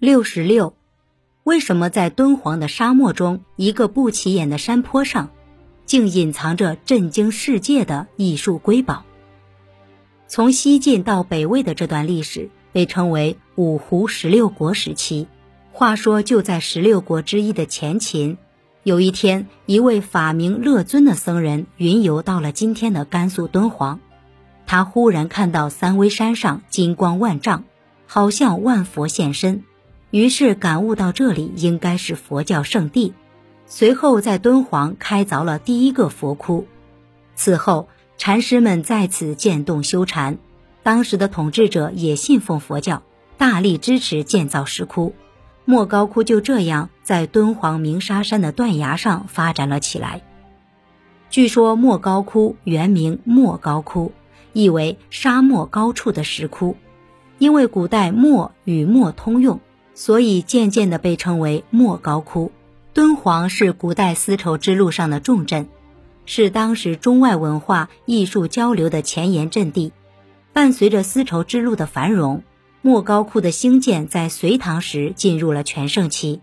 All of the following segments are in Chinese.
六十六，为什么在敦煌的沙漠中，一个不起眼的山坡上，竟隐藏着震惊世界的艺术瑰宝？从西晋到北魏的这段历史被称为五胡十六国时期。话说，就在十六国之一的前秦，有一天，一位法名乐尊的僧人云游到了今天的甘肃敦煌，他忽然看到三危山上金光万丈，好像万佛现身。于是感悟到这里应该是佛教圣地，随后在敦煌开凿了第一个佛窟。此后，禅师们在此建洞修禅，当时的统治者也信奉佛教，大力支持建造石窟。莫高窟就这样在敦煌鸣沙山的断崖上发展了起来。据说莫高窟原名莫高窟，意为沙漠高处的石窟，因为古代墨与墨通用。所以渐渐地被称为莫高窟。敦煌是古代丝绸之路上的重镇，是当时中外文化艺术交流的前沿阵地。伴随着丝绸之路的繁荣，莫高窟的兴建在隋唐时进入了全盛期，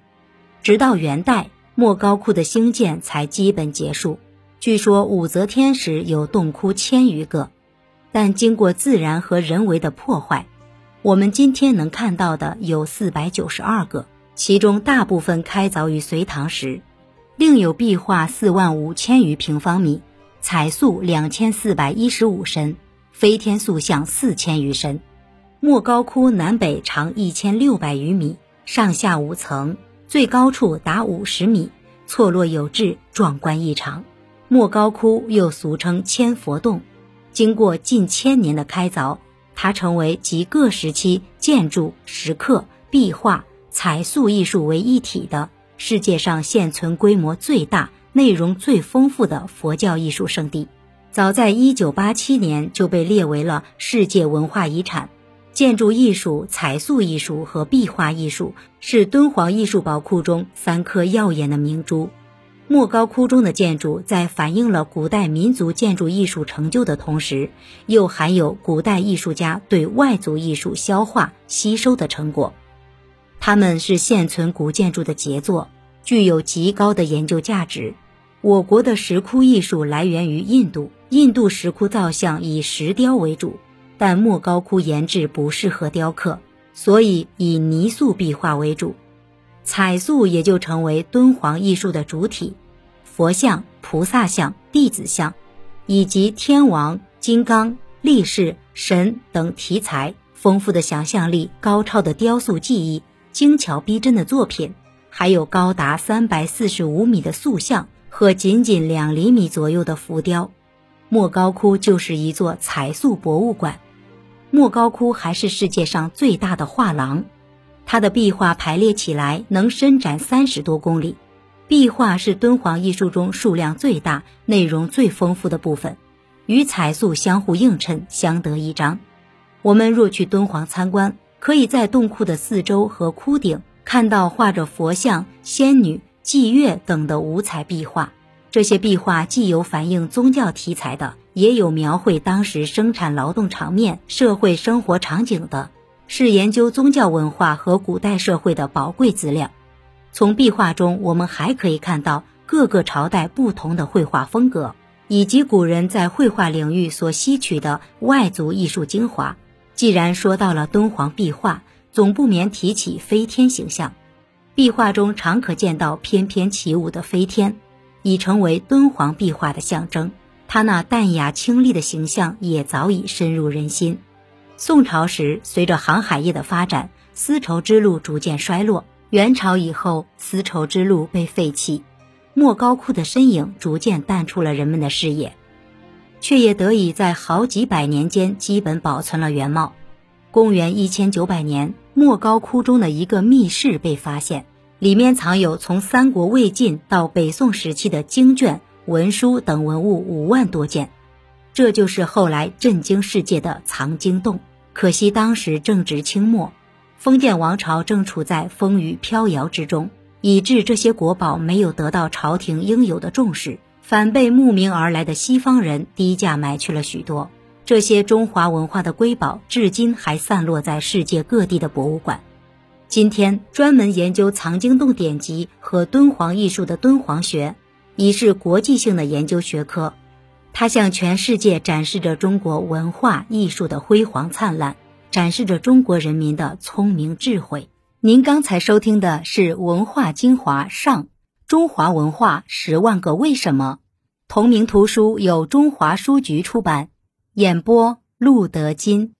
直到元代，莫高窟的兴建才基本结束。据说武则天时有洞窟千余个，但经过自然和人为的破坏。我们今天能看到的有四百九十二个，其中大部分开凿于隋唐时，另有壁画四万五千余平方米，彩塑两千四百一十五身，飞天塑像四千余身。莫高窟南北长一千六百余米，上下五层，最高处达五十米，错落有致，壮观异常。莫高窟又俗称千佛洞，经过近千年的开凿。它成为集各时期建筑、石刻、壁画、彩塑艺术为一体的世界上现存规模最大、内容最丰富的佛教艺术圣地。早在1987年就被列为了世界文化遗产。建筑艺术、彩塑艺术和壁画艺术是敦煌艺术宝库中三颗耀眼的明珠。莫高窟中的建筑在反映了古代民族建筑艺术成就的同时，又含有古代艺术家对外族艺术消化吸收的成果。它们是现存古建筑的杰作，具有极高的研究价值。我国的石窟艺术来源于印度，印度石窟造像以石雕为主，但莫高窟岩质不适合雕刻，所以以泥塑壁画为主。彩塑也就成为敦煌艺术的主体，佛像、菩萨像、弟子像，以及天王、金刚、力士、神等题材丰富的想象力、高超的雕塑技艺、精巧逼真的作品，还有高达三百四十五米的塑像和仅仅两厘米左右的浮雕。莫高窟就是一座彩塑博物馆。莫高窟还是世界上最大的画廊。它的壁画排列起来能伸展三十多公里，壁画是敦煌艺术中数量最大、内容最丰富的部分，与彩塑相互映衬，相得益彰。我们若去敦煌参观，可以在洞窟的四周和窟顶看到画着佛像、仙女、祭月等的五彩壁画。这些壁画既有反映宗教题材的，也有描绘当时生产劳动场面、社会生活场景的。是研究宗教文化和古代社会的宝贵资料。从壁画中，我们还可以看到各个朝代不同的绘画风格，以及古人在绘画领域所吸取的外族艺术精华。既然说到了敦煌壁画，总不免提起飞天形象。壁画中常可见到翩翩起舞的飞天，已成为敦煌壁画的象征。它那淡雅清丽的形象也早已深入人心。宋朝时，随着航海业的发展，丝绸之路逐渐衰落。元朝以后，丝绸之路被废弃，莫高窟的身影逐渐淡出了人们的视野，却也得以在好几百年间基本保存了原貌。公元一千九百年，莫高窟中的一个密室被发现，里面藏有从三国魏晋到北宋时期的经卷、文书等文物五万多件。这就是后来震惊世界的藏经洞。可惜当时正值清末，封建王朝正处在风雨飘摇之中，以致这些国宝没有得到朝廷应有的重视，反被慕名而来的西方人低价买去了许多。这些中华文化的瑰宝，至今还散落在世界各地的博物馆。今天专门研究藏经洞典籍和敦煌艺术的敦煌学，已是国际性的研究学科。它向全世界展示着中国文化艺术的辉煌灿烂，展示着中国人民的聪明智慧。您刚才收听的是《文化精华上：中华文化十万个为什么》，同名图书由中华书局出版，演播陆德金。